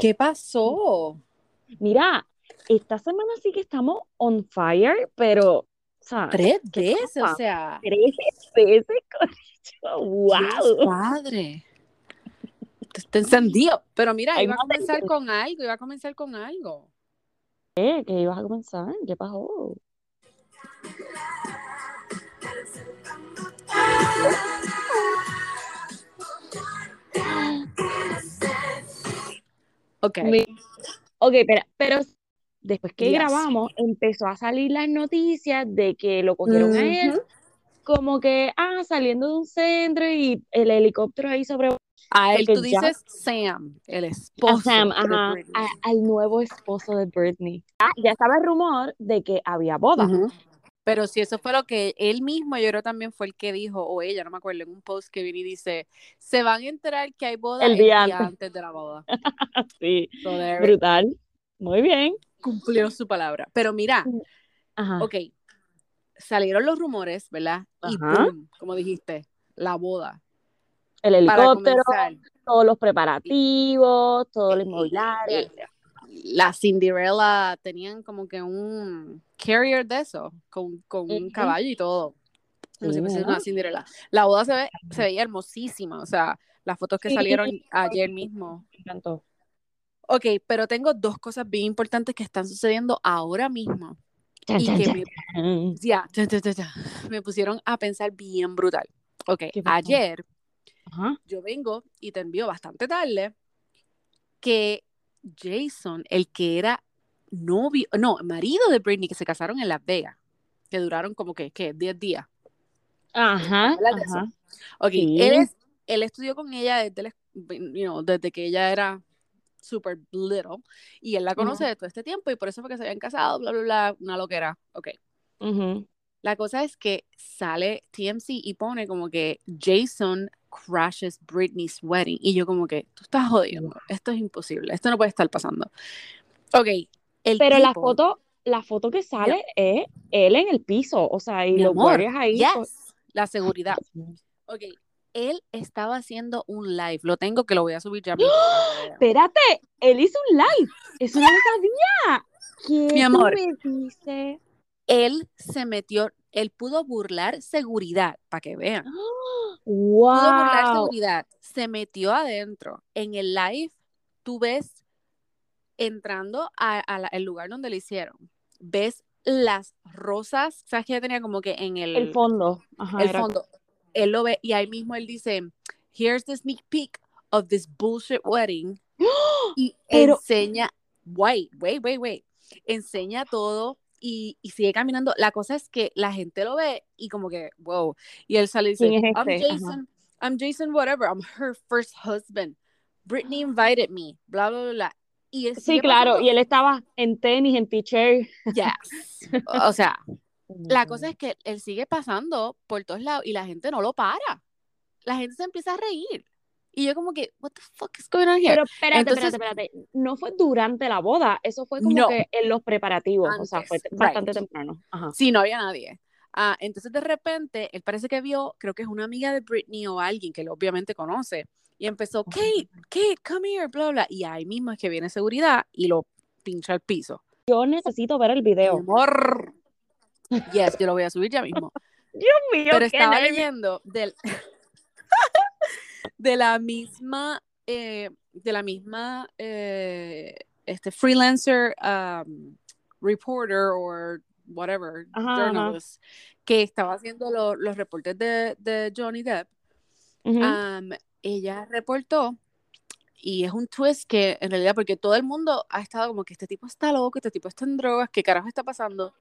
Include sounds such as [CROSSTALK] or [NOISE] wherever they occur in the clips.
¿Qué pasó? Mira, esta semana sí que estamos on fire, pero, o sea, Tres ¿qué veces, o sea. tres veces, [LAUGHS] corillo. Dios ¡Wow! padre. Está encendido. Pero mira, iba a comenzar con algo, iba a comenzar con algo. ¿Qué? ¿Qué ibas a comenzar? ¿Qué pasó? Ok. Mi- Ok, pero, pero después que Yes. grabamos, empezó a salir las noticias de que lo cogieron a él, como que, ah, saliendo de un centro y el helicóptero ahí sobre A él porque tú ya- dices Sam, el a esposo Sam, de ajá, a- al nuevo esposo de Britney. Ah, ya estaba el rumor de que había boda. Pero si eso fue lo que él mismo, yo creo también fue el que dijo, o ella, no me acuerdo, en un post que viene y dice, se van a enterar que hay boda El el día antes. antes de la boda. [LAUGHS] Sí, So brutal. Muy bien. cumplió su palabra. Pero mira, Ajá. ok, salieron los rumores, ¿verdad? Y boom, como dijiste, la boda. El helicóptero, todos los preparativos, todo lo inmobiliario. La Cinderella tenían como que un carrier de eso, con, con un caballo y todo. Como si fuese una Cinderella. La boda se, ve, se veía hermosísima, o sea, las fotos que salieron ayer mismo. Me encantó. Ok, pero tengo dos cosas bien importantes que están sucediendo ahora mismo y que me, ya, ya, ya, ya, me pusieron a pensar bien brutal. Ok, ayer Ajá. yo vengo y te envío bastante tarde que Jason, el que era novio, no, marido de Britney, que se casaron en Las Vegas, que duraron como que, ¿qué? 10 días. Ajá. Ajá. Ok, Sí. él, es, él estudió con ella desde, la- you know, desde que ella era super little y él la conoce de todo este tiempo y por eso fue que se habían casado, bla, bla, bla, una loquera. Ok. Ujú. La cosa es que sale TMC y pone como que Jason crashes Britney's wedding. Y yo como que, tú estás jodiendo. Esto es imposible. Esto no puede estar pasando. Ok. El Pero la foto, la foto que sale es él en el piso, o sea, y mi los amor, guardias ahí. pues, yes, la seguridad. Ok. Él estaba haciendo un live. Lo tengo que lo voy a subir ya vean. Espérate, él hizo un live. Eso no lo sabía. ¿Qué Mi amor. me? Él se metió, él pudo burlar seguridad, para que vean. ¡Ah! pudo burlar Wow. seguridad, se metió adentro. En el live, tú ves entrando al lugar donde le hicieron, ves las rosas, sabes que ella tenía como que en el, El fondo. Ajá, el era- fondo, él lo ve y ahí mismo él dice, here's the sneak peek of this bullshit wedding y Pero- enseña, wait, wait, wait, wait, enseña todo y, y sigue caminando. La cosa es que la gente lo ve y como que, wow, y él sale y dice, ¿Quién es I'm este? Ajá. Jason, I'm Jason whatever, I'm her first husband. Britney [GASPS] invited me, bla, bla, bla, bla. Y él Sí, claro, pasando- y él estaba en tenis, en t-shirt. Yes. [LAUGHS] O sea, la cosa es que él sigue pasando por todos lados y la gente no lo para. La gente se empieza a reír. Y yo como que, what the fuck is going on here? Pero espérate, Entonces- espérate, espérate. No fue durante la boda, eso fue como No. que en los preparativos, o sea, fue Antes, bastante right. temprano. Ajá. Sí, no había nadie. Ah, entonces de repente, él parece que vio, creo que es una amiga de Britney o alguien que él obviamente conoce, y empezó, Kate, Kate, come here, bla, bla, y ahí mismo es que viene seguridad y lo pincha al piso. Yo necesito ver el video. amor. Yes, yo lo voy a subir ya mismo. [LAUGHS] Dios mío, Pero estaba leyendo del, [LAUGHS] de la misma, eh, de la misma eh, este freelancer um, reporter o whatever, Ajá, ajá. journalist, que estaba haciendo lo- los reportes de, de Johnny Depp. Um, ella reportó y es un twist que en realidad porque todo el mundo ha estado como que este tipo está loco, este tipo está en drogas, ¿qué carajo está pasando?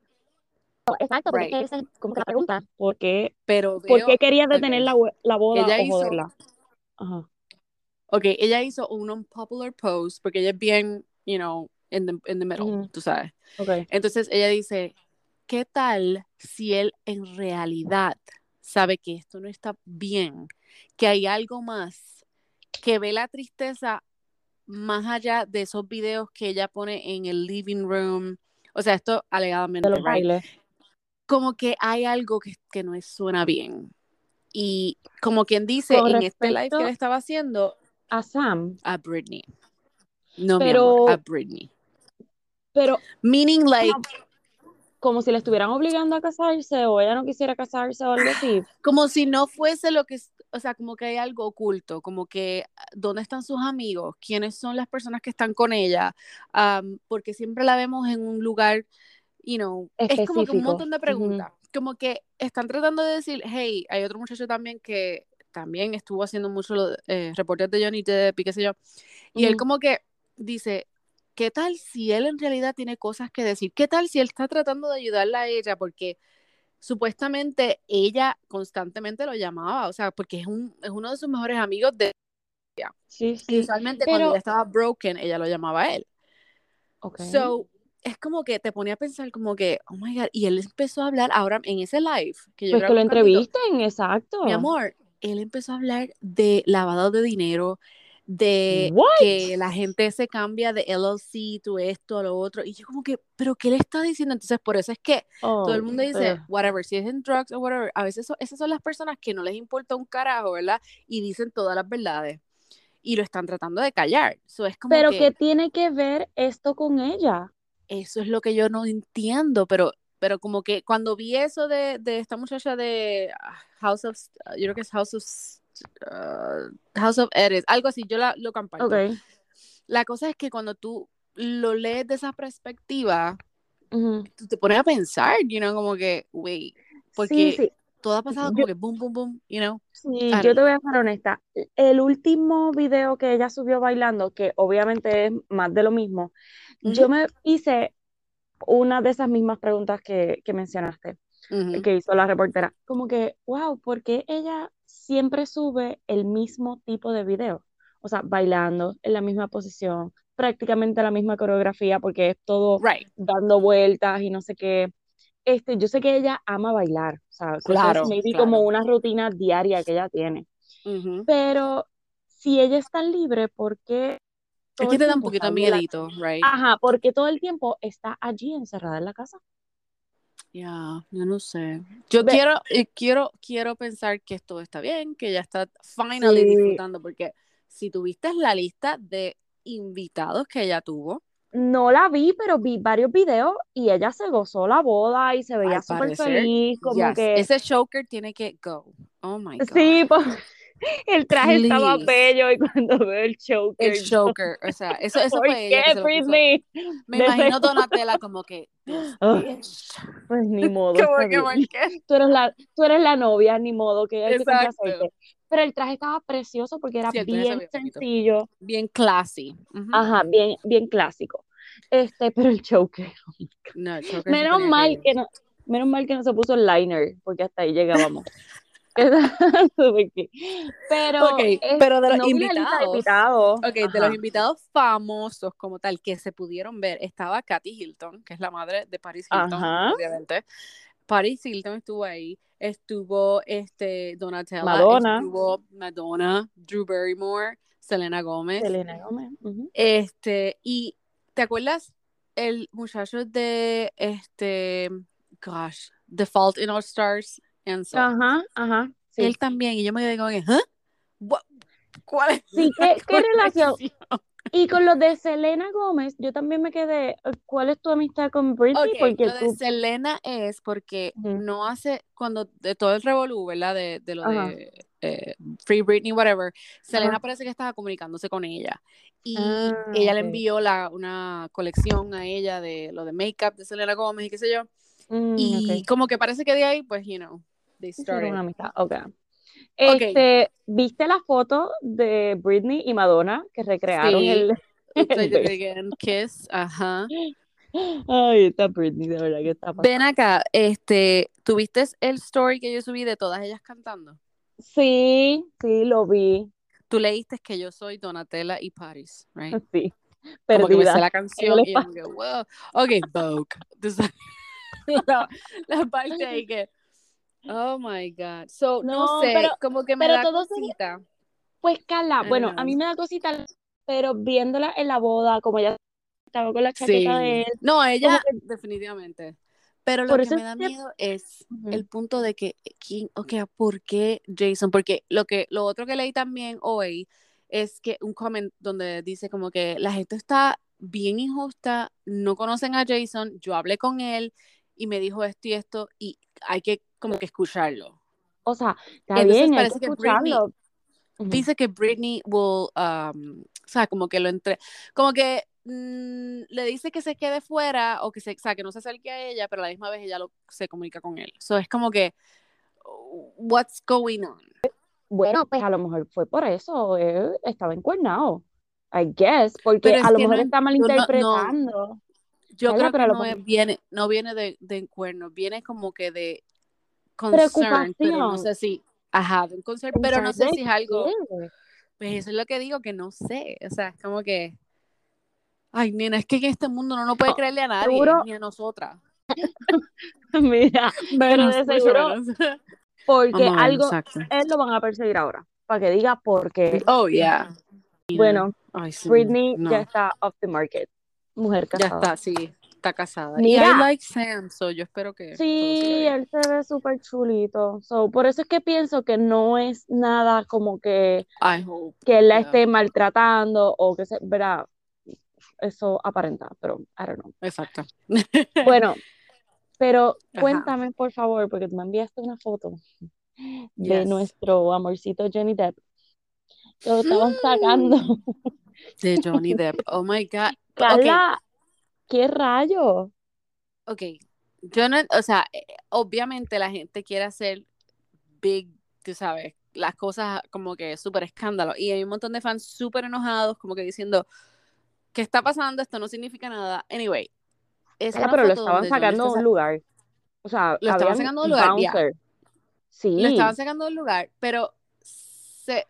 Exacto, porque porque esa es como que la pregunta, ¿por qué, Pero ¿por qué quería detener la, la boda Ella o hizo- joderla? Ajá. Ok, ella hizo un unpopular post porque ella es bien, you know, in the, in the middle, tú sabes. Ok. Entonces ella dice, ¿qué tal si él en realidad sabe que esto no está bien, que hay algo más, que ve la tristeza más allá de esos videos que ella pone en el living room? O sea, esto alegadamente, De los right? bailes. como que hay algo que, que no suena bien. Y como quien dice, Con en este live que él estaba haciendo A Sam, a Britney. No, mi Pero- amor, a Britney. Pero Meaning like, como si le estuvieran obligando a casarse o ella no quisiera casarse o algo así. como si no fuese lo que, es- o sea, como que hay algo oculto, como que dónde están sus amigos, quiénes son las personas que están con ella, Am, porque siempre la vemos en un lugar, you know, es como que un montón de preguntas, como que están tratando de decir, hey, hay otro muchacho también que también estuvo haciendo mucho lo- eh, reportes de Johnny Depp y qué sé yo, y él como que dice, ¿qué tal si él en realidad tiene cosas que decir? ¿Qué tal si él está tratando de ayudarla a ella? Porque supuestamente ella constantemente lo llamaba, o sea, porque es, un, es uno de sus mejores amigos de... Sí, Y sí. usualmente cuando Pero- ella estaba broken, ella lo llamaba a él. Ok. So, es como que te ponía a pensar como que, oh my God, y él empezó a hablar ahora en ese live, que yo Pues que lo entrevisten, exacto. mi amor, él empezó a hablar de lavado de dinero, de What? que la gente se cambia de LLC, tú esto, a lo otro, y yo como que, pero ¿qué le está diciendo? Entonces, por eso es que todo el Oh, mundo dice, whatever, si es en drugs o whatever, a veces so- esas son las personas que no les importa un carajo, ¿verdad? Y dicen todas las verdades. Y lo están tratando de callar. So, es como Pero que ¿qué tiene que ver esto con ella? Eso es lo que yo no entiendo, pero, pero como que cuando vi eso de, de esta muchacha de ah, House of, yo creo que es House of, uh, House of Edits, algo así, yo la, lo comparto. La cosa es que cuando tú lo lees de esa perspectiva, Ujú. tú te pones a pensar, you know, como que, wait, Sí, porque sí. Todo ha pasado Yo- como que boom, boom, boom, you know. Sí, yo te voy a ser honesta. El último video que ella subió bailando, que obviamente es más de lo mismo, yo me hice una de esas mismas preguntas que, que mencionaste, que hizo la reportera. Como que, wow, ¿por qué ella siempre sube el mismo tipo de video? O sea, bailando en la misma posición, prácticamente la misma coreografía, porque es todo Right, dando vueltas y no sé qué. Este, yo sé que ella ama bailar, o sea, Claro, claro. como una rutina diaria que ella tiene. Pero si ella es tan libre, ¿por qué Es que te da un poquito está miedito, right? Ajá, porque todo el tiempo está allí encerrada en la casa. Ya, yo no sé. Yo Ve- quiero, eh, quiero, quiero pensar que todo está bien, que ella está finally Sí. disfrutando, porque si tuviste la lista de invitados que ella tuvo, No la vi, pero vi varios videos y ella se gozó la boda y se veía súper feliz, como yes, que ese choker tiene que go. Oh my God. sí, [LAUGHS] pues, el traje estaba bello y cuando veo el choker, El choker, o sea, eso, eso ¿por fue ella que. Britney? Me imagino. Donatella como que. [LAUGHS] Pues ni [LAUGHS] modo, Como que. Tú eres la, tú eres la novia, ni modo, que hay Exacto. Pero el traje estaba precioso porque era Sí, bien bonito. sencillo, Bien classy. Ujú. ajá, bien, bien clásico. Este, [LAUGHS] pero el choker. No, el choker Menos mal ir. que no, menos mal que no se puso el liner, porque hasta ahí llegábamos. [LAUGHS] [LAUGHS] Pero, Ok, eh, pero de los no de invitados, invitados. ok, de los invitados famosos como tal que se pudieron ver, estaba Kathy Hilton, que es la madre de Paris Hilton, obviamente. Paris Hilton estuvo ahí, estuvo este Donatella, Madonna. estuvo Madonna, Drew Barrymore, Selena Gómez, Selena Gómez. este, y ¿te acuerdas el muchacho de este, gosh, The Fault in Our Stars, Enzo? Ajá, ajá. Sí. Él también, y yo me quedé como que, ¿huh? ¿Cuál es Sí, la ¿qué, qué [LAUGHS] relación? Y con los de Selena Gómez, yo también me quedé, eh, ¿cuál es tu amistad con Britney? Ok, Porque lo de tú, Selena es porque Ujú. no hace, cuando de todo el revolú, ¿verdad? De, de lo Ajá. de eh, Free Britney, whatever, Selena Ajá. parece que estaba comunicándose con ella. Y Ah, ella le ok. envió la, una colección a ella de lo de make-up de Selena Gómez y qué sé yo. Mm, Y ok. como que parece que de ahí, pues, you know, they Hicieron una started. amistad, ok. Este, ¿viste la foto de Britney y Madonna que recrearon sí, el, [LAUGHS] el kiss, ajá. Ay, esta Britney, de verdad, ¿qué está Ven pasando? acá, este, ¿tuviste el story que yo subí de todas ellas cantando? Sí, sí, lo vi, Tú leíste que yo soy Donatella y Paris, right? sí, Como que me sé perdida la canción y yo que, wow, ok, Vogue. [LAUGHS] La, [LAUGHS] la parte ahí que, oh my God. So, no No, sé, pero, como que me pero da todo cosita. pues Carla, bueno, a mí me da cosita, pero viéndola en la boda, como ella estaba con la chaqueta de él, No, ella, que, definitivamente. Pero lo que me da miedo es el punto de que, ¿quién, ok, ¿por qué Jason? Porque lo que, lo otro que leí también hoy es que un comment donde dice como que la gente está bien injusta, no conocen a Jason, yo hablé con él y me dijo esto y esto y hay que como que escucharlo. O sea, está bien, hay que escucharlo. Dice que Britney will, um, o sea, como que lo entre, como que mm, le dice que se quede fuera o que, se, o sea, que no se acerque a ella, pero a la misma vez ella lo, se comunica con él. So es como que, what's going on? Bueno, pues a lo mejor fue por eso, él estaba encuernado. I guess, porque a lo mejor está malinterpretando. Yo creo que no, viene, no viene de, de cuernos, viene como que de concern, pero no sé si, ajá, de un concern, pero no sé si es algo, pues eso es lo que digo, que no sé, o sea, es como que, ay, nena, es que en este mundo no, no puede creerle a nadie, ni a nosotras. [LAUGHS] Mira, pero de seguro, porque algo, él lo van a perseguir ahora, para que diga por qué. Oh, yeah. Bueno, Britney ya está off the market. Mujer casada. Ya está, sí, está casada. Mira, y I like Sam, so yo espero que. Sí, él se ve súper chulito. So, por eso es que pienso que no es nada como que, que él la esté maltratando o que se. Verá, eso aparenta, pero I don't know. Exacto. Bueno, [LAUGHS] pero cuéntame, por favor, porque tú me enviaste una foto de nuestro amorcito Johnny Depp lo [GASPS] estaban sacando. De Johnny Depp. Oh my God. [LAUGHS] Carla, ¿qué rayo? Ok. Yo no, o sea, eh, obviamente la gente quiere hacer big, tú sabes, las cosas como que súper escándalo. Y hay un montón de fans súper enojados, como que diciendo, ¿qué está pasando? Esto no significa nada. Anyway. pero lo estaban sacando de un lugar. O sea, lo estaban sacando de un lugar. Sí. Lo estaban sacando de un lugar, pero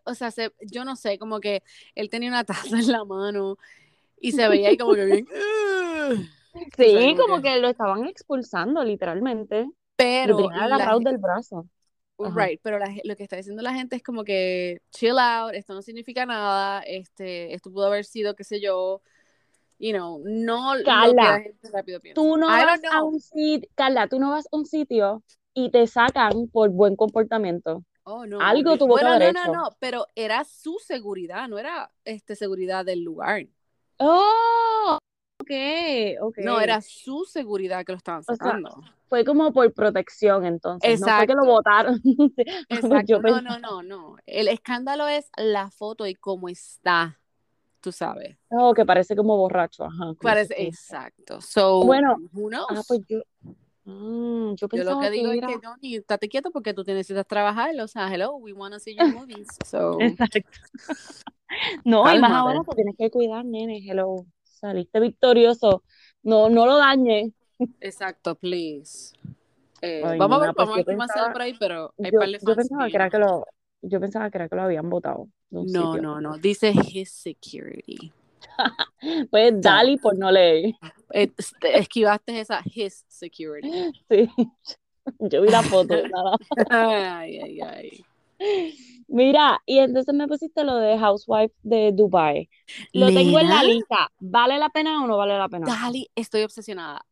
o sea, se, yo no sé, como que él tenía una taza [LAUGHS] en la mano y se veía ahí como que bien. [LAUGHS] [LAUGHS] sí, como, que... lo estaban expulsando, literalmente. Pero. Lo agarrado del brazo. Right, pero lo que está diciendo la gente es como que chill out, esto no significa nada, este, esto pudo haber sido, qué sé yo, you know, no lo que la gente rápido piensa. Tú no vas a un sitio, Carla, tú no vas a un sitio y te sacan por buen comportamiento. Oh, no. Algo tuvo que haber no, no, no, pero era su seguridad, no era este seguridad del lugar. Oh, No, era su seguridad que lo estaban sacando. fue como por protección entonces, Exacto. no fue que lo votaron. Exacto, [LAUGHS] no, no, no, no. El escándalo es la foto y cómo está, tú sabes. Oh, que parece como borracho, ajá. Parece, exacto. So, bueno, knows? Ah, pues yo, Mm, yo, lo que digo es que Johnny, estate quieto porque tú necesitas trabajar, o sea, hello, we want to see your movies. [LAUGHS] So. Exacto. no, y más ahora que tienes que cuidar, nene, hello, saliste victorioso, no, no lo dañes. Exacto, please. Eh, vamos a ver, pues vamos a ver más por ahí, pero hay yo, yo pensaba que era que lo, yo pensaba que era que lo habían votado. No, no, no, dice his security. [LAUGHS] pues Dali por no leer. Este, esquivaste esa his security. [LAUGHS] Sí, yo vi la foto, nada. [LAUGHS] Ay, ay, ay. Mira, y entonces me pusiste lo de Housewife de Dubai. Lo tengo en la lista. ¿Vale la pena o no vale la pena? Dali, estoy obsesionada.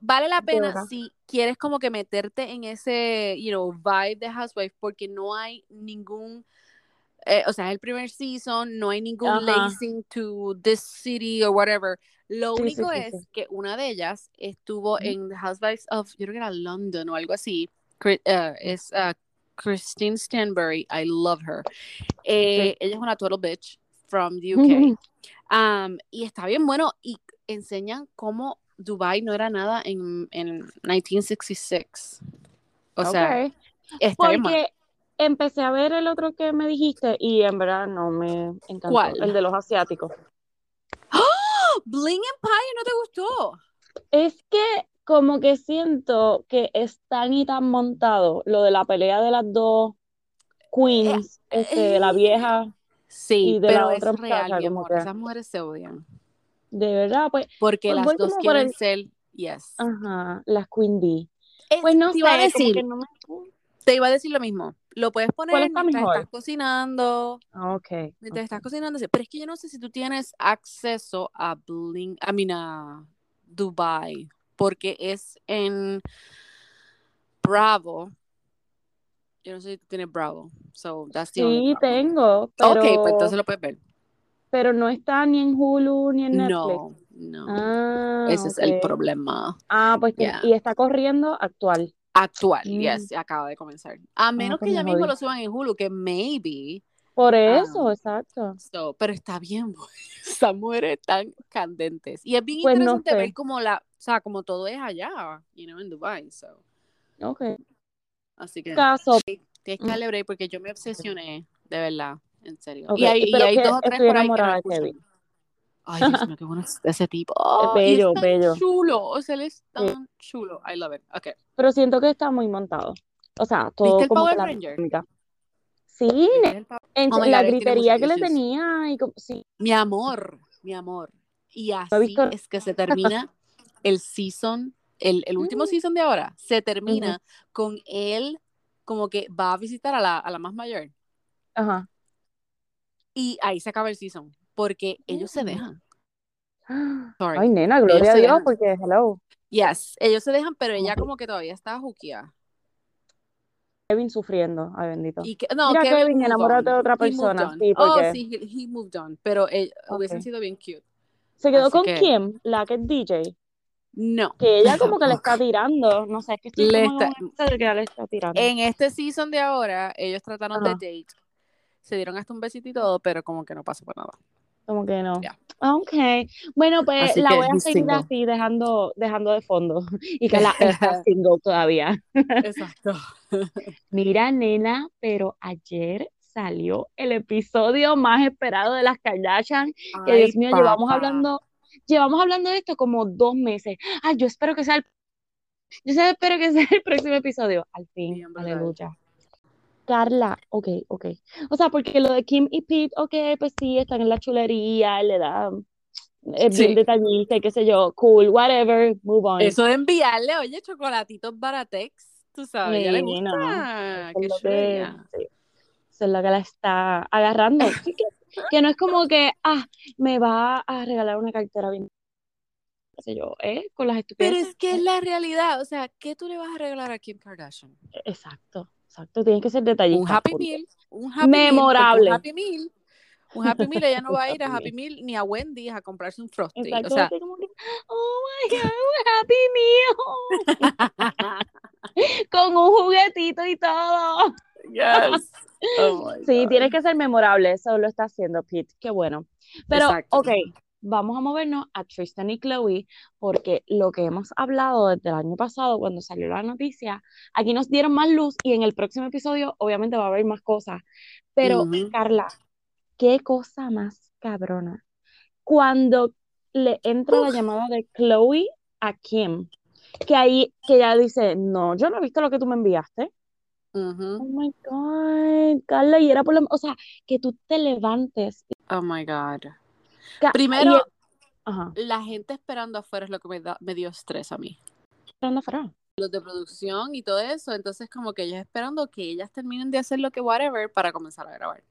vale la pena si quieres como que meterte en ese, you know, vibe de Housewife porque no hay ningún eh, o sea, es el primer season, no hay ningún lacing to this city or whatever. Lo único es que una de ellas estuvo en The Housewives of, yo creo que era London o algo así. Uh, es uh, Christine Stanbury. I love her. Eh, ella es una total bitch from the UK. Um, y está bien bueno y enseñan cómo Dubai no era nada en, en 1966. O sea, está bien empecé a ver el otro que me dijiste y en verdad no me encantó. ¿Cuál? El de los asiáticos. ¡Oh! Bling Empire no te gustó. Es que como que siento que es tan y tan montado lo de la pelea de las dos queens, eh, este, de la vieja sí, y de pero la otra es real, como que... esas mujeres se odian. De verdad, pues. Porque pues las dos quieren ser, yes. Ajá, las Queen Bee. pues no sé, decir, no me... te iba a decir lo mismo lo puedes poner mientras estás cocinando. Ah, ok. Mientras estás cocinando. Pero es que yo no sé si tú tienes acceso a Bling, I mean, a Dubai, porque es en Bravo. Yo no sé si tú tienes Bravo. So, that's the sí, tengo. Pero... Ok, pues entonces lo puedes ver. Pero no está ni en Hulu ni en Netflix. No, no. Ah, Ese es el problema. Ah, pues Yeah. y está corriendo actual. Actual, Mm. yes, acaba de comenzar. A menos pues que ya mismo lo suban en Hulu, que maybe. Por eso, Ah. exacto. So, pero está bien. [LAUGHS] Esas mujeres tan candentes. Y es bien Pues no interesante sé. ver como la, o sea, como todo es allá, you know, en Dubai. So. Ok. Así que Caso. tienes que darle break porque yo me obsesioné, de verdad, en serio. Ok, Y hay, y hay dos o tres por ahí que no. Kevin. Ay, Dios mío, qué bueno es ese tipo. [LAUGHS] Oh, y bello, es tan bello. chulo. O sea, él es tan chulo. I love it. Ok. Pero siento que está muy montado. O sea, todo ¿Viste el como Power que la Ranger? dinámica. Sí, ¿Viste el en Oh la God, gritería que le tenía y como, sí, Mi amor, mi amor. Y así visto- es que se termina el season, el, el último Mm. season de ahora, se termina con él como que va a visitar a la, a la más mayor. ajá. Y ahí se acaba el season, porque ellos se Mm. dejan. [GASPS] Sorry. Ay, nena, gloria a se Dios, dejan. porque hello, Yes, ellos se dejan, pero ella como que todavía está juquia. Kevin sufriendo, ay bendito. Y que, no, Mira, Kevin, moved enamórate on. de otra persona, on. sí, Oh, porque- sí, he, he moved on, pero eh, hubiesen Ok. sido bien cute. Se quedó Así con que- Kim, la que es DJ, No. que ella [LAUGHS] como que le está tirando, no sé, es que estoy Le como en está- un episodio que le está tirando. En este season de ahora, ellos trataron Ajá. de date. Se dieron hasta un besito y todo, pero como que no pasó por nada. Como que no. Ya. Ok. Bueno, pues Así la voy a seguir single. así, dejando, dejando de fondo. [LAUGHS] Y que la está [LAUGHS] single todavía. Exacto. Mira, nena, pero ayer salió el episodio más esperado de las Kardashian. Que Dios mío, llevamos hablando, llevamos hablando de esto como dos meses. Ay, yo espero que sea el, yo espero que sea el próximo episodio. Al fin, aleluya. Carla, ok, ok. O sea, porque lo de Kim y Pete, ok, pues sí, están en la chulería, le da, es bien Sí. detallista, y qué sé yo, cool, whatever, move on. Eso de enviarle, oye, chocolatitos Baratex, tú sabes, ya le Sí, gusta. no, Eso es que, sí, eso es lo que la está agarrando. [LAUGHS] Que, no es como que, ah, me va a regalar una cartera bien, qué sé yo, ¿eh? Con las Pero estupideces. es que es la realidad, o sea, ¿qué tú le vas a regalar a Kim Kardashian? Exacto, exacto, tienes que ser detallista. Un Happy. Meal, un Happy Meal, Memorable. un Happy Meal, un Happy Meal, ella no va a ir a [LAUGHS] Happy Meal ni a Wendy's a comprarse un Frosty, Exacto, o sea, así como que, oh my God, un Happy Meal. [LAUGHS] [LAUGHS] Con un juguetito y todo. yes. Oh Sí, tienes que ser memorable, eso lo está haciendo Pete, qué bueno. Pero, Exacto. ok, vamos a movernos a Tristan y Chloe, porque lo que hemos hablado desde el año pasado, cuando salió la noticia, aquí nos dieron más luz y en el próximo episodio obviamente va a haber más cosas. Pero. Carla, qué cosa más cabrona. Cuando le entra la llamada de Chloe a Kim, que ahí, que ella dice, no, yo no he visto lo que tú me enviaste. Oh my God, Carla, y era por la, o sea, que tú te levantes. Oh my God. Ca- Primero, el- ajá, la gente esperando afuera es lo que me, da, me dio estrés a mí. ¿dónde fuera? Los de producción y todo eso, entonces como que ellos esperando que ellas terminen de hacer lo que whatever para comenzar a grabar.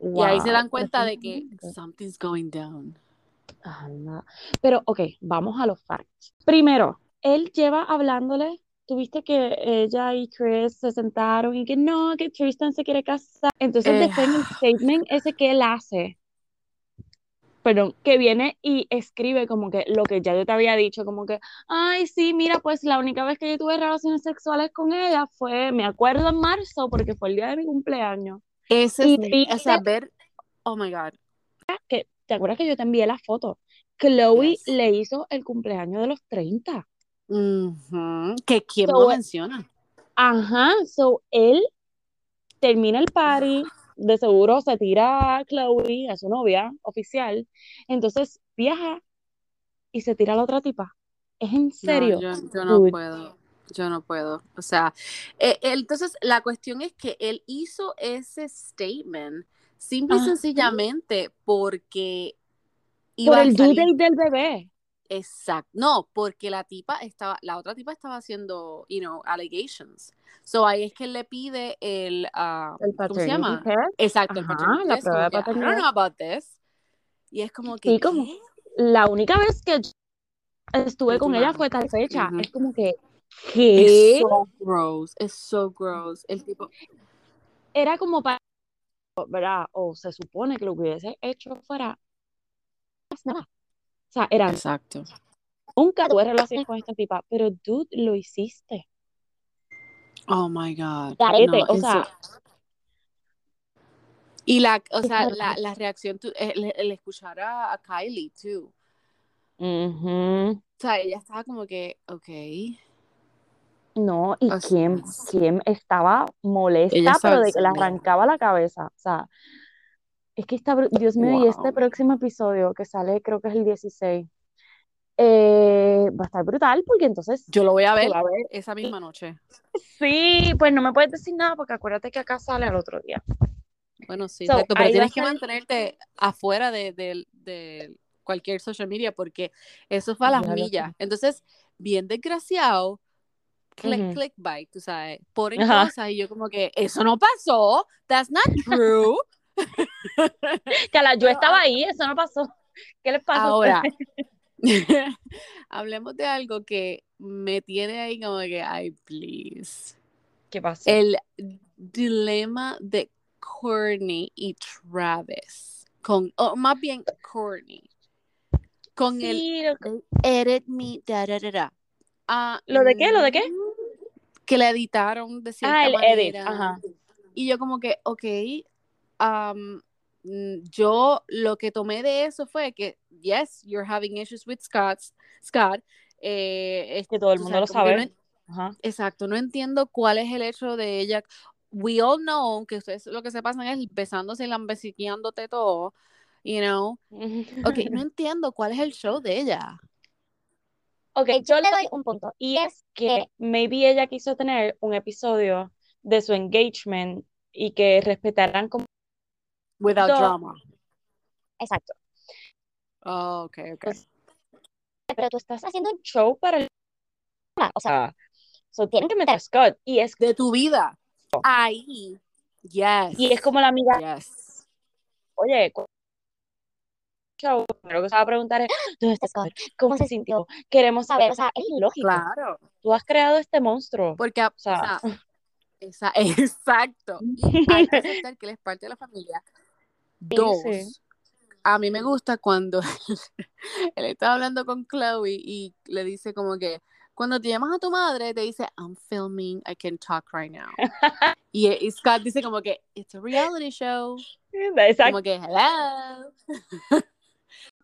y ahí se dan cuenta de que something's going down. Pero, ok, vamos a los facts. Primero, él lleva hablándole, tuviste que ella y Chris se sentaron y que no, que Tristan se quiere casar. Entonces, Eh. después en el statement ese que él hace, perdón, que viene y escribe como que lo que ya yo te había dicho, como que, ay, sí, mira, pues la única vez que yo tuve relaciones sexuales con ella fue, me acuerdo en marzo, porque fue el día de mi cumpleaños. Ese Y es, o sea, ver, oh my God. que, ¿te acuerdas que yo te envié la foto? Chloe Yes. le hizo el cumpleaños de los 30. Que quién So, lo eh, menciona. Ajá, so él termina el party, de seguro se tira a Chloe, a su novia oficial, entonces viaja y se tira a la otra tipa. ¿Es en No, serio? yo, yo no Dude. puedo. Yo no puedo. O sea, eh, eh, entonces la cuestión es que él hizo ese statement simple y sencillamente porque Por iba a el due salir. date del bebé. Exacto. No, porque la tipa estaba, la otra tipa estaba haciendo, you know, allegations. So ahí es que él le pide el, ah, El ¿cómo se llama? test. Exacto, el Ajá, paternity la test, prueba de que, I paternidad. don't know about this. Y es como que, Sí, como- ¿qué? La única vez que yo estuve Y tu con ella fue tal fecha. Ujú. Es como que, Es ¿qué? so gross, es so gross. El tipo, Era como para, ¿verdad? O se supone que lo que hubiese hecho fuera nada. O sea, era, Exacto. nunca tuve relación con esta tipa, pero dude, lo hiciste. Oh my God. Garete, No, o sea, y la, o sea, la, la reacción, tu- el, el escuchar a, a Kylie, too. O sea, ella estaba como que, ok. No, y O sea, Kim, Kim estaba molesta, pero de que le arrancaba la cabeza. O sea, es que bru- Dios mío, y este próximo episodio que sale, creo que es el 16, eh, va a estar brutal porque entonces Yo lo voy a ver va a ver. esa misma noche. Sí, pues no me puedes decir nada porque acuérdate que acá sale al otro día. Bueno, sí, So, exacto, pero tienes que mantenerte afuera de, de- de cualquier social media porque eso fue a las sé. millas. Entonces, bien desgraciado, click, Ujú. clickbait, tú sabes, Ajá. cosas y yo como que, eso no pasó, that's not true. [LAUGHS] [LAUGHS] Que la- yo estaba ah, ahí, eso no pasó. ¿Qué les pasa a Ahora, [LAUGHS] [LAUGHS] hablemos de algo que me tiene ahí como que, ay, please. ¿Qué pasó? El dilema de Courtney y Travis. Con, o más bien Courtney. Con el lo- edit me, da, da, da, da. Ah, ¿Lo de qué? ¿Lo de qué? Que le editaron de cierta Ah, el edit, ajá. Y yo como que, ok, um, yo lo que tomé de eso fue que, yes, you're having issues with Scott, Scott. eh, es- Que todo el mundo lo sabe. no Ajá. Exacto, no entiendo cuál es el hecho de ella. We all know que ustedes lo que se pasan es besándose y lambeciqueándote todo, you know. [LAUGHS] Ok, no entiendo cuál es el show de ella. Ok, yo le doy un punto. Y es que maybe ella quiso tener un episodio de su engagement y que respetaran como... Without drama. Exacto. Oh, ok, ok. Pues, Pero tú estás haciendo un show para el... O sea, so tienen que meter a Scott. Y es, De tu vida. Ahí. Yes. y es como la amiga, Yes. oye, show, primero que se va a preguntar es, ¿dónde está Scott? ¿Cómo se sintió? Queremos saber, o sea, es ilógico. Claro. Tú has creado este monstruo. Porque, o sea, sea, esa- [LAUGHS] exacto. Y hay que aceptar que él es parte de la familia. Dos, sí. a mí me gusta cuando [LAUGHS] él está hablando con Chloe y le dice como que cuando te llamas a tu madre te dice I'm filming, I can talk right now. [LAUGHS] y, y Scott dice como que it's a reality show, Exacto. como que hello. [LAUGHS]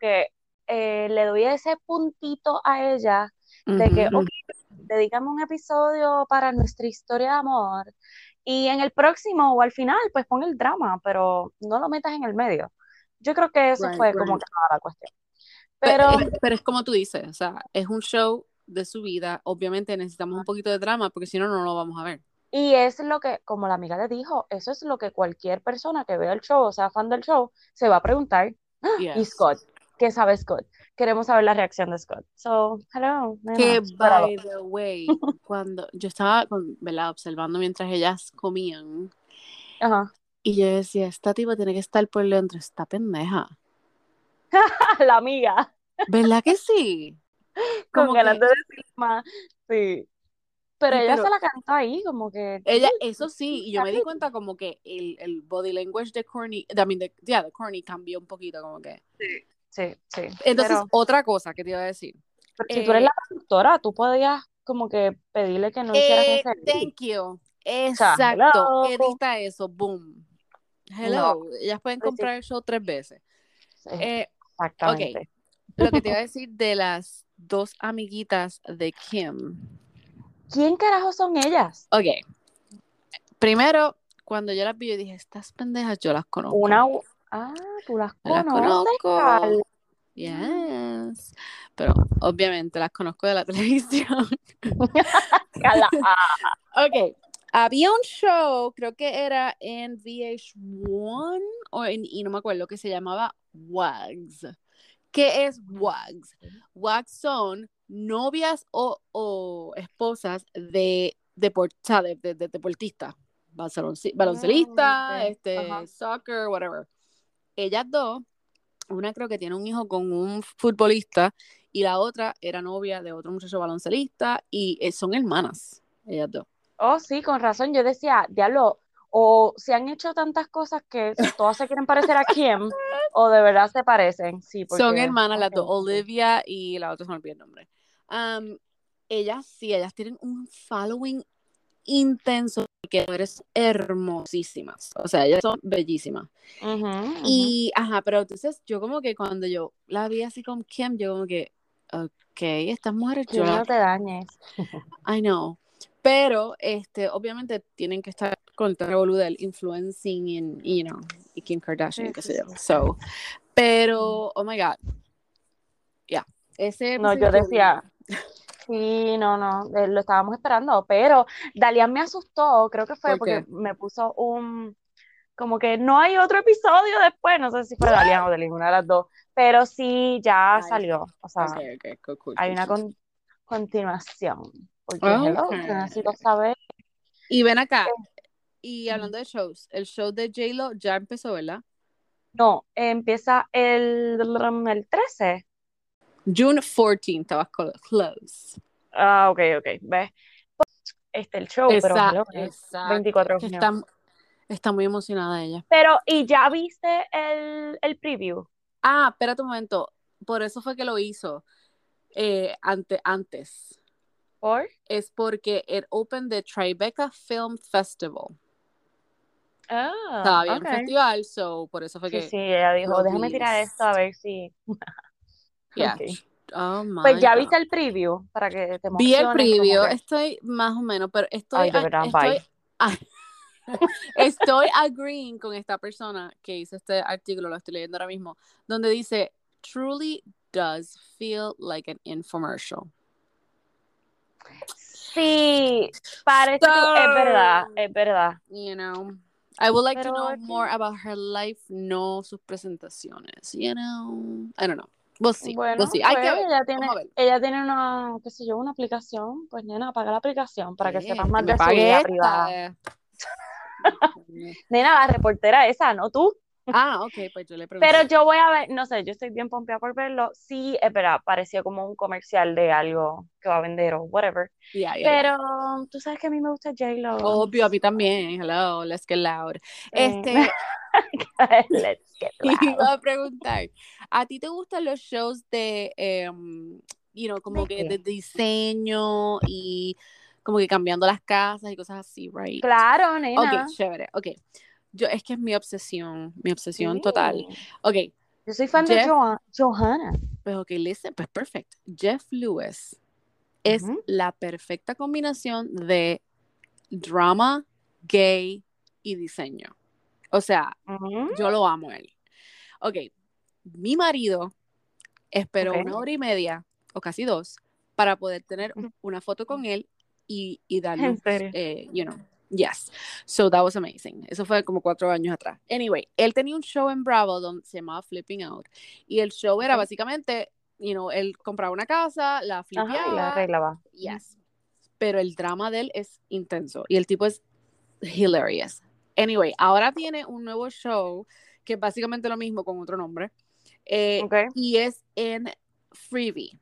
que eh, le doy ese puntito a ella de que, ok, dedícame un episodio para nuestra historia de amor y en el próximo o al final, pues pon el drama, pero no lo metas en el medio. Yo creo que eso Right, fue right. como que la cuestión. Pero, Pero es, pero es como tú dices, o sea, es un show de su vida, obviamente necesitamos un poquito de drama porque si no, no lo vamos a ver. Y es lo que, como la amiga le dijo, eso es lo que cualquier persona que vea el show o sea fan del show se va a preguntar. "Ah, ¿Y Yes. Scott? ¿Qué sabe Scott? Queremos saber la reacción de Scott. So, hello. Que, by the way, [LAUGHS] cuando yo estaba con, ¿verdad? observando mientras ellas comían, Ajá. y yo decía, esta tipa tiene que estar por dentro, esta pendeja. [LAUGHS] La amiga. ¿Verdad que sí? [LAUGHS] Con Como ganas que de decir más. Sí. Pero ella pero- se la cantó ahí, como que. ella, eso sí, y yo me di cuenta como que el, el body language de Corny, I mean, de, yeah, de Corny cambió un poquito, como que. Sí, sí. Entonces, Pero, otra cosa que te iba a decir. pero si tú eres eh, la productora, tú podías como que pedirle que no hicieran Eh, ese thank you. Exacto. Edita eso. Boom. Hello. Ellas pueden Sí, sí. comprar el show tres veces. Sí, Eh, exactamente. lo que te iba a decir de las dos amiguitas de Kim. ¿Quién carajo son ellas? Ok. Primero, cuando yo las vi, yo dije, estas pendejas yo las conozco. Una. Ah, tú las Las conoces, Carla. conozco. Yes. Pero obviamente las conozco de la [LAUGHS] televisión. [LAUGHS] Carla, ah, Ok, había un show, creo que era en VH1 o en, y no me acuerdo, que se llamaba Wags. ¿Qué es Wags? Wags son novias o, o esposas de, deport- o sea, de, de- de deportistas, balonci- baloncelista, ok, este, ajá. soccer, whatever. Ellas dos, una creo que tiene un hijo con un futbolista y la otra era novia de otro muchacho baloncelista y eh, son hermanas, ellas dos. Oh, sí, con razón. Yo decía, diablo, o se han hecho tantas cosas que todas se quieren parecer a Kim, [LAUGHS] o de verdad se parecen. Sí, Son hermanas las dos. Olivia y la otra se me olvidó el nombre. Am, ellas sí, ellas tienen un following intenso que eres hermosísimas. O sea, ellas son bellísimas. Y, ajá, pero entonces yo como que cuando yo la vi así con Kim, yo como que, ok, estas mujeres yo no te dañes. [LAUGHS] I know. Pero, este, obviamente tienen que estar con el revolú del influencing en, you know, y Kim Kardashian, Sí, qué sé yo. sí. So, pero, oh my God. Yeah. Ese No, yo decía. Sí, no, no, eh, lo estábamos esperando, pero Dalian me asustó, creo que fue ¿Por porque me puso un, como que no hay otro episodio después, no sé si fue Dalian o de ninguna de las dos, pero sí, ya Ay, salió, o sea, ok, ok, cool, cool, hay cool, una con- continuación, porque hello, yo necesito saber, Y ven acá, eh, y hablando de shows, el show de J-Lo ya empezó, ¿verdad? no, empieza el, el 13, June 14, estabas clo- close. ah, ok, ok, ves, este el show, pero exacto. 24 Es de está, está muy emocionada ella. Pero, ¿y ya viste el, el preview? Ah, espérate un momento. Por eso fue que lo hizo eh, ante, antes. ¿Por? Es porque it opened the Tribeca Film Festival. Ah, Estaba bien ok. festival, so por eso fue Sí, que sí, ella dijo, déjame tirar esto a ver si. Yeah. Ok. Oh Pues my ya God. viste el preview para que te Vi el preview, que. estoy más o menos, pero estoy, Ay, de verdad, estoy, a- [LAUGHS] estoy agreeing con esta persona que hizo este artículo, lo estoy leyendo ahora mismo, donde dice, truly does feel like an infomercial. Sí, parece que es verdad, So, es verdad. you know, I would like to Pero know es que, more about her life, no sus presentaciones, you know, I don't know. See, we'll bueno. Hay pues que ver, ella tiene, ver. ella tiene una, qué sé yo, una aplicación. Pues nena, apaga la aplicación para que sepas más de su vida privada. [LAUGHS] Nena, la reportera esa, no tú. Ah, ok, pues yo le Pero pregunté. yo voy a ver, no sé, yo estoy bien pompeada por verlo. Sí, es verdad, parecía como un comercial de algo que va a vender o whatever. Yeah, yeah, yeah. Pero tú sabes que a mí me gusta J-Lo. Obvio, a mí también. Hello, let's get loud. Sí. Este, [LAUGHS] Let's get te [LAUGHS] iba loud. a preguntar, ¿a ti te gustan los shows de, em, you know, como ¿De que de diseño y como que cambiando las casas y cosas así, right? Claro, Ok, nena. chévere, ok. Yo, es que es mi obsesión, mi obsesión total. Ok, Yo soy fan de Joa- Johanna. pues ok, listen, pues perfect. Jeff Lewis es la perfecta combinación de drama, gay y diseño. O sea, yo lo amo a él. Ok, mi marido esperó una hora y media o casi dos para poder tener una foto con él y, y serio. eh, you know, yes. So that was amazing. Eso fue como cuatro años atrás. Anyway, él tenía un show en Bravo donde se llamaba Flipping Out y el show era básicamente, you know, él compraba una casa, la Ajá, y la flipeaba, arreglaba. Yes. Pero el drama de él es intenso y el tipo es hilarious. Anyway, ahora tiene un nuevo show que es básicamente lo mismo con otro nombre. eh, Ok. y es en Freebie.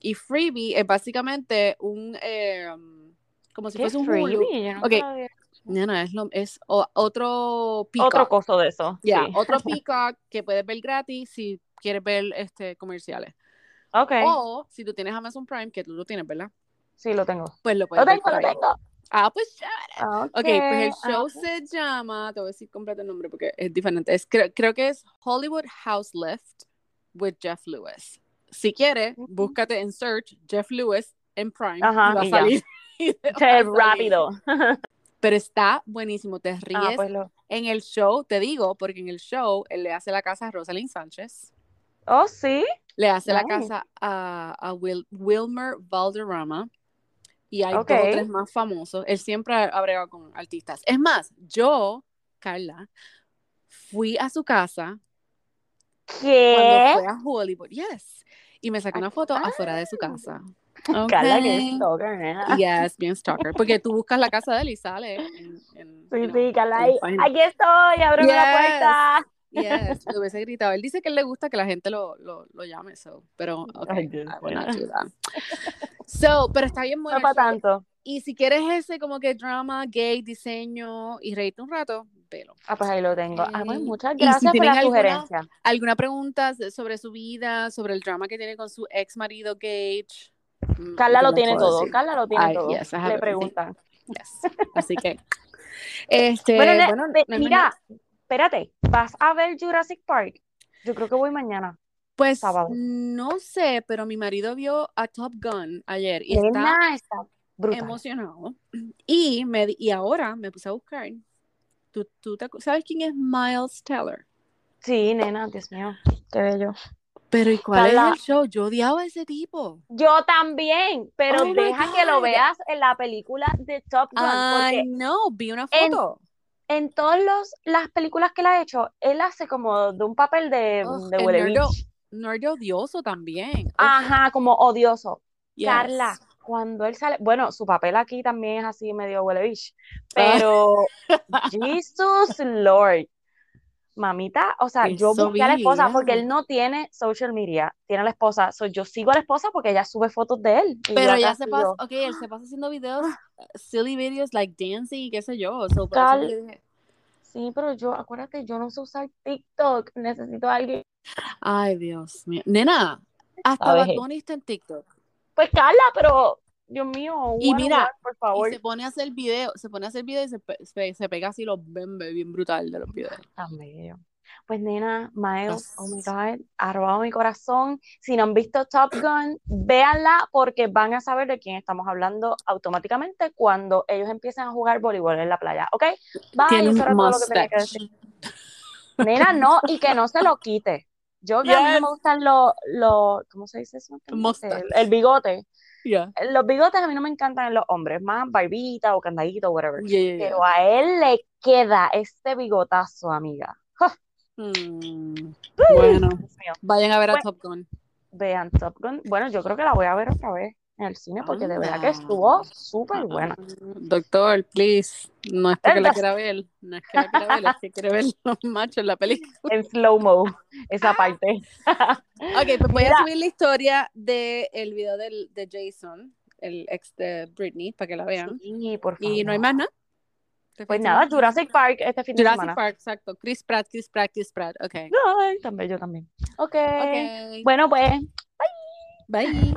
Y Freebie es básicamente un, eh, como si ¿Qué fuese un Hulu. Yo lo no, no, es, lo, es o- otro Otro Peacock. coso de eso, Ya, sí. otro [LAUGHS] Peacock que puedes ver gratis si quieres ver este, comerciales. Ok, O si tú tienes Amazon Prime, que tú lo tienes, ¿verdad? sí, lo tengo. Pues lo Lo puedes ver tengo, por lo tengo. Ah, pues chévere. Ok, Ok, pues el show ok. se llama, te voy a decir completo el nombre porque es diferente. Es, creo, creo que es Hollywood House Lift with Jeff Lewis. Si quieres, Ujú. búscate en search Jeff Lewis en Prime y Ajá, va a y ya. salir. [LAUGHS] Che, salir. rápido. [LAUGHS] Pero está buenísimo, te Ah, ríes pues lo. en el show, te digo, porque en el show él le hace la casa a Rosalind Sánchez, Oh, sí. le hace la casa a, a Wil- Wilmer Valderrama y hay Ok. dos o tres más famosos. Él siempre bregado con artistas. Es más, yo, Carla, fui a su casa cuando ¿Qué? fue a Hollywood, yes, y me saqué una foto Ah, afuera de su casa. Carla, que stalker, nena. Yes, bien [LAUGHS] stalker, porque tú buscas la casa de él y sale en, en, Sí, know, sí, Carla, ahí. Aquí estoy, ábreme la puerta. Yes, le hubiese [LAUGHS] gritado. Él dice que le gusta que la gente lo, lo, lo llame, so, pero ok, Ay, Dios I will not do that. [LAUGHS] So, pero está bien No bueno es para tanto. y si quieres ese como que drama, gay, diseño y reírte un rato, velo. Ah, pues ahí lo tengo. Ah, pues muchas y si gracias por la alguna- sugerencia. ¿Alguna pregunta sobre su vida, sobre el drama que tiene con su ex marido Gage? Mm, Carla lo tiene todo. decir. Carla lo tiene todo. yes, Le preguntan. Yes. Así que, [LAUGHS] este, Bueno, bueno, no mira, espérate, ¿vas a ver Jurassic Park? Yo creo que voy mañana. pues sábado. no sé, pero mi marido vio a Top Gun ayer y está emocionado. Y, me, y ahora me puse a buscar. ¿Tú, tú te acu- sabes quién es Miles Teller? Sí, nena, Dios mío, qué bello. Pero ¿y cuál Carla. es el show? Yo odiaba a ese tipo. Yo también, pero Oh deja que lo veas en la película de Top Gun, Ay, no, vi una en- foto. en todas los- las películas que él ha hecho, él hace como de un papel de, Ugh, de nerdo. odioso también. Ajá, como odioso. yes. Carla, cuando él sale, bueno, su papel aquí también es así medio huele Ah. pero [LAUGHS] Jesus Lord, mamita, o sea, yo busqué a la esposa porque él no tiene social media, tiene a la esposa, so, yo sigo a la esposa porque ella sube fotos de él. Pero ya se pasa, ok, él se pasa haciendo videos, [LAUGHS] silly videos like dancing y qué sé yo. So, Cal- que Sí, pero yo, acuérdate, yo no sé usar TikTok, necesito a alguien. Ay, Dios mío. Nena, hasta. Bad Bunny está en TikTok. Pues Carla, pero, Dios mío, Y one on mira, por favor. Y se pone a hacer video, se pone a hacer video y se, pe- se, se pega así los bembes bien brutal de los videos. Tan bello. Pues nena, Miles, oh my. God, ha robado mi corazón. Si no han visto Top Gun, véanla porque van a saber de quién estamos hablando automáticamente cuando ellos empiecen a jugar voleibol en la playa, ¿ok? Bye, eso un era todo lo que tenía que decir. Nena, no, y que no se lo quite. Yo que a mí me gustan los, los, ¿cómo se dice eso? El, el bigote. Yeah. Los bigotes a mí no me encantan en los hombres, más barbita o candadito, whatever. Yeah, yeah, yeah. Pero a él le queda este bigotazo, amiga. [LAUGHS] Mm, Bueno, vayan a ver a. Top Gun. Vean Top Gun. Bueno, yo creo que la voy a ver otra vez en el cine porque de verdad que Ah. estuvo súper buena. Doctor, please. No es porque la quiera ver, no es que la quiera ver, es que quiere ver los machos en la película. En slow-mo, esa parte. Ok, pues voy Mira. a subir la historia del video del, de Jason, el ex de Britney, para que la vean. Sí, por favor. Y no hay más nada. Este Pues de nada. Jurassic Park este fin de Jurassic semana. Park, exacto. Chris Pratt, Chris Pratt, Chris Pratt. Ok. Ay, también yo también. Ok. Ok. Bueno, pues. Bye.